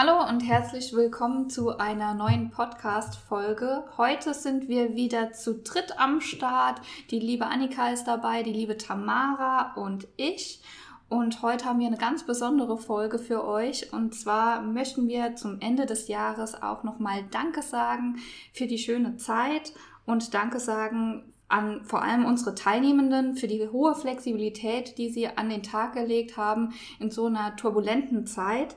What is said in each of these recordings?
Hallo und herzlich willkommen zu einer neuen Podcast-Folge. Heute sind wir wieder zu dritt am Start. Die liebe Annika ist dabei, die liebe Tamara und ich. Und heute haben wir eine ganz besondere Folge für euch. Und zwar möchten wir zum Ende des Jahres auch nochmal Danke sagen für die schöne Zeit und Danke sagen an vor allem unsere Teilnehmenden für die hohe Flexibilität, die sie an den Tag gelegt haben in so einer turbulenten Zeit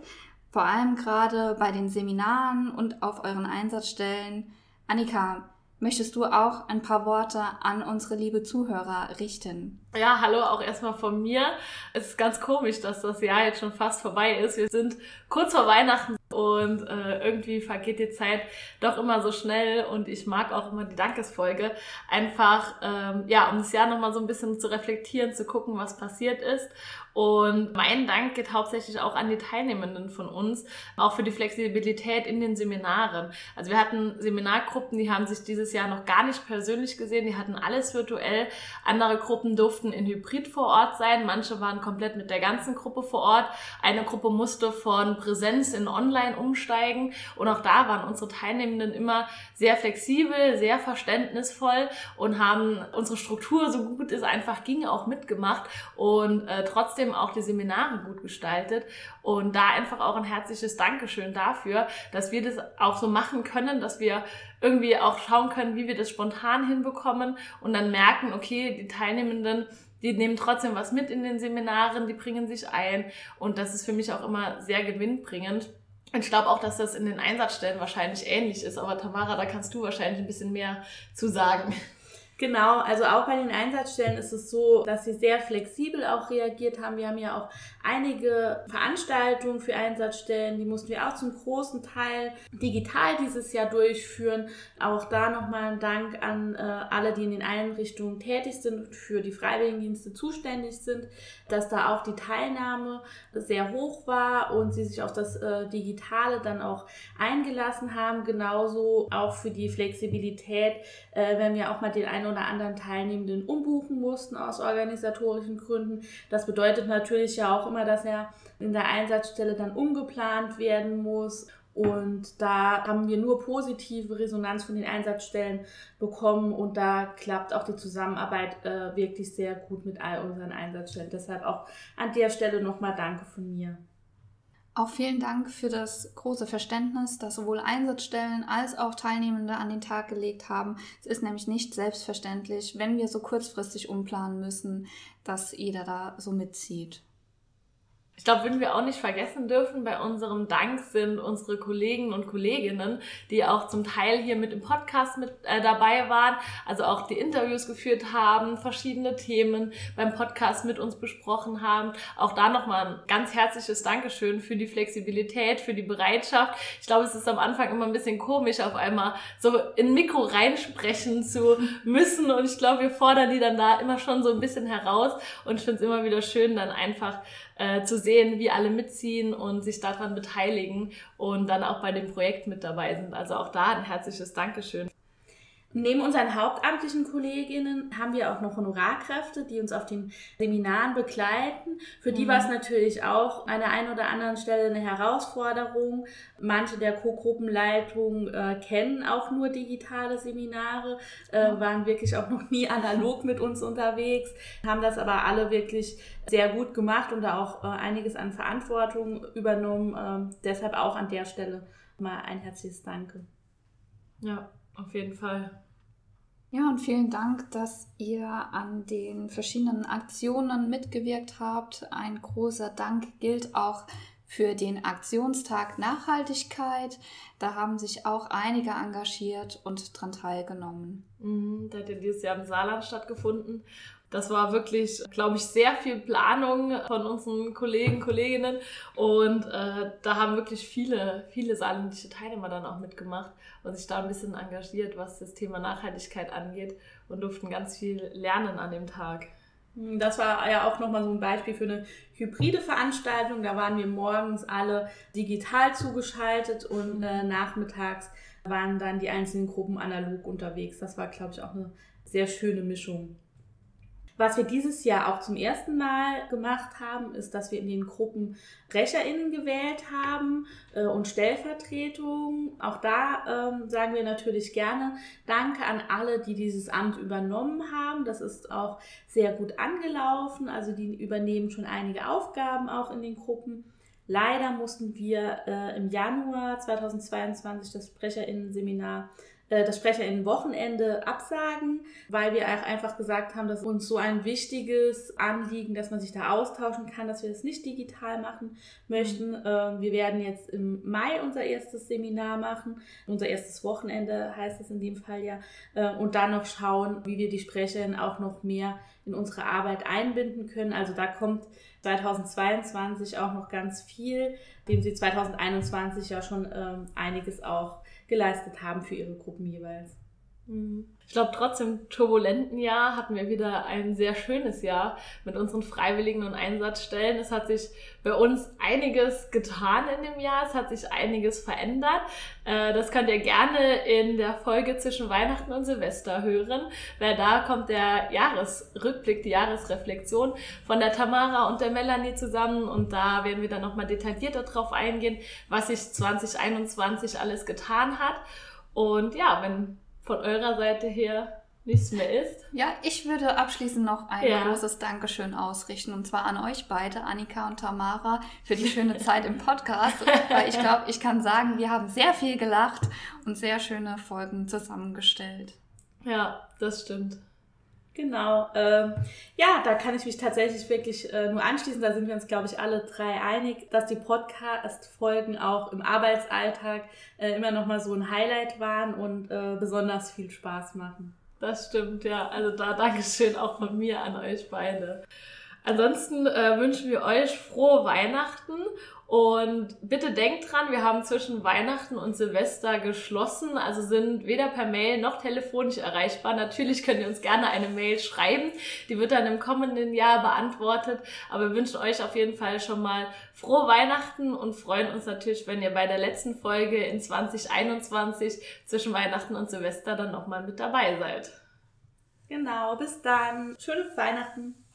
vor allem gerade bei den Seminaren und auf euren Einsatzstellen. Annika, möchtest du auch ein paar Worte an unsere liebe Zuhörer richten? Ja, hallo auch erstmal von mir. Es ist ganz komisch, dass das Jahr jetzt schon fast vorbei ist. Wir sind kurz vor Weihnachten und äh, irgendwie vergeht die Zeit doch immer so schnell und ich mag auch immer die Dankesfolge. Einfach, ähm, ja, um das Jahr nochmal so ein bisschen zu reflektieren, zu gucken, was passiert ist und mein Dank geht hauptsächlich auch an die Teilnehmenden von uns, auch für die Flexibilität in den Seminaren. Also wir hatten Seminargruppen, die haben sich dieses Jahr noch gar nicht persönlich gesehen, die hatten alles virtuell. Andere Gruppen durften in Hybrid vor Ort sein, manche waren komplett mit der ganzen Gruppe vor Ort. Eine Gruppe musste von Präsenz in Online umsteigen und auch da waren unsere Teilnehmenden immer sehr flexibel, sehr verständnisvoll und haben unsere Struktur so gut es einfach ging auch mitgemacht und äh, trotzdem auch die Seminare gut gestaltet. Und da einfach auch ein herzliches Dankeschön dafür, dass wir das auch so machen können, dass wir irgendwie auch schauen können, wie wir das spontan hinbekommen und dann merken, okay, die Teilnehmenden, die nehmen trotzdem was mit in den Seminaren, die bringen sich ein und das ist für mich auch immer sehr gewinnbringend. Ich glaube auch, dass das in den Einsatzstellen wahrscheinlich ähnlich ist, aber Tamara, da kannst du wahrscheinlich ein bisschen mehr zu sagen. Genau, also auch bei den Einsatzstellen ist es so, dass sie sehr flexibel auch reagiert haben. Wir haben ja auch einige Veranstaltungen für Einsatzstellen, die mussten wir auch zum großen Teil digital dieses Jahr durchführen. Auch da nochmal ein Dank an äh, alle, die in den Einrichtungen tätig sind und für die Freiwilligendienste zuständig sind, dass da auch die Teilnahme sehr hoch war und sie sich auf das äh, Digitale dann auch eingelassen haben. Genauso auch für die Flexibilität, äh, wenn wir auch mal den einen oder anderen Teilnehmenden umbuchen mussten aus organisatorischen Gründen. Das bedeutet natürlich ja auch immer, dass er in der Einsatzstelle dann umgeplant werden muss. Und da haben wir nur positive Resonanz von den Einsatzstellen bekommen und da klappt auch die Zusammenarbeit äh, wirklich sehr gut mit all unseren Einsatzstellen. Deshalb auch an der Stelle nochmal Danke von mir. Auch vielen Dank für das große Verständnis, das sowohl Einsatzstellen als auch Teilnehmende an den Tag gelegt haben. Es ist nämlich nicht selbstverständlich, wenn wir so kurzfristig umplanen müssen, dass jeder da so mitzieht. Ich glaube, wenn wir auch nicht vergessen dürfen, bei unserem Dank sind unsere Kollegen und Kolleginnen, die auch zum Teil hier mit im Podcast mit äh, dabei waren, also auch die Interviews geführt haben, verschiedene Themen beim Podcast mit uns besprochen haben. Auch da nochmal ein ganz herzliches Dankeschön für die Flexibilität, für die Bereitschaft. Ich glaube, es ist am Anfang immer ein bisschen komisch, auf einmal so in Mikro reinsprechen zu müssen. Und ich glaube, wir fordern die dann da immer schon so ein bisschen heraus. Und ich finde es immer wieder schön, dann einfach äh, zu sehen, wie alle mitziehen und sich daran beteiligen und dann auch bei dem Projekt mit dabei sind. Also auch da ein herzliches Dankeschön. Neben unseren hauptamtlichen Kolleginnen haben wir auch noch Honorarkräfte, die uns auf den Seminaren begleiten. Für die mhm. war es natürlich auch an der einen oder anderen Stelle eine Herausforderung. Manche der Co-Gruppenleitung äh, kennen auch nur digitale Seminare, äh, waren wirklich auch noch nie analog mit uns unterwegs, haben das aber alle wirklich sehr gut gemacht und da auch äh, einiges an Verantwortung übernommen. Ähm, deshalb auch an der Stelle mal ein herzliches Danke. Ja, auf jeden Fall. Ja, und vielen Dank, dass ihr an den verschiedenen Aktionen mitgewirkt habt. Ein großer Dank gilt auch für den Aktionstag Nachhaltigkeit. Da haben sich auch einige engagiert und daran teilgenommen. Mhm, der hat ja dieses Jahr im Saarland stattgefunden. Das war wirklich, glaube ich, sehr viel Planung von unseren Kollegen, Kolleginnen. Und äh, da haben wirklich viele, viele saarländische Teilnehmer dann auch mitgemacht und sich da ein bisschen engagiert, was das Thema Nachhaltigkeit angeht und durften ganz viel lernen an dem Tag. Das war ja auch nochmal so ein Beispiel für eine hybride Veranstaltung. Da waren wir morgens alle digital zugeschaltet und äh, nachmittags waren dann die einzelnen Gruppen analog unterwegs. Das war, glaube ich, auch eine sehr schöne Mischung. Was wir dieses Jahr auch zum ersten Mal gemacht haben, ist, dass wir in den Gruppen SprecherInnen gewählt haben äh, und Stellvertretungen. Auch da ähm, sagen wir natürlich gerne Danke an alle, die dieses Amt übernommen haben. Das ist auch sehr gut angelaufen. Also die übernehmen schon einige Aufgaben auch in den Gruppen. Leider mussten wir äh, im Januar 2022 das SprecherInnen-Seminar das Sprecherinnen-Wochenende absagen, weil wir auch einfach gesagt haben, dass uns so ein wichtiges Anliegen, dass man sich da austauschen kann, dass wir das nicht digital machen möchten. Mhm. Ähm, wir werden jetzt im Mai unser erstes Seminar machen, unser erstes Wochenende heißt es in dem Fall ja, äh, und dann noch schauen, wie wir die Sprecherinnen auch noch mehr in unsere Arbeit einbinden können. Also da kommt 2022 auch noch ganz viel, dem sie 2021 ja schon ähm, einiges auch geleistet haben für ihre Gruppen jeweils. Mhm. Ich glaube, trotzdem turbulenten Jahr hatten wir wieder ein sehr schönes Jahr mit unseren Freiwilligen und Einsatzstellen. Es hat sich bei uns einiges getan in dem Jahr. Es hat sich einiges verändert. Äh, das könnt ihr gerne in der Folge zwischen Weihnachten und Silvester hören, weil da kommt der Jahresrückblick, die Jahresreflexion von der Tamara und der Melanie zusammen und da werden wir dann nochmal detaillierter drauf eingehen, was sich 2021 alles getan hat. Und ja, wenn von eurer Seite her nichts mehr ist. Ja, ich würde abschließend noch ein ja. großes Dankeschön ausrichten und zwar an euch beide, Annika und Tamara, für die schöne Zeit im Podcast. Weil ich glaube, ich kann sagen, wir haben sehr viel gelacht und sehr schöne Folgen zusammengestellt. Ja, das stimmt. Genau. Ähm, ja, da kann ich mich tatsächlich wirklich äh, nur anschließen. Da sind wir uns, glaube ich, alle drei einig, dass die Podcast-Folgen auch im Arbeitsalltag äh, immer noch mal so ein Highlight waren und äh, besonders viel Spaß machen. Das stimmt, ja. Also da Dankeschön auch von mir an euch beide. Ansonsten äh, wünschen wir euch frohe Weihnachten und bitte denkt dran, wir haben zwischen Weihnachten und Silvester geschlossen, also sind weder per Mail noch telefonisch erreichbar. Natürlich könnt ihr uns gerne eine Mail schreiben, die wird dann im kommenden Jahr beantwortet. Aber wir wünschen euch auf jeden Fall schon mal frohe Weihnachten und freuen uns natürlich, wenn ihr bei der letzten Folge in 2021 zwischen Weihnachten und Silvester dann nochmal mit dabei seid. Genau, bis dann. Schöne Weihnachten.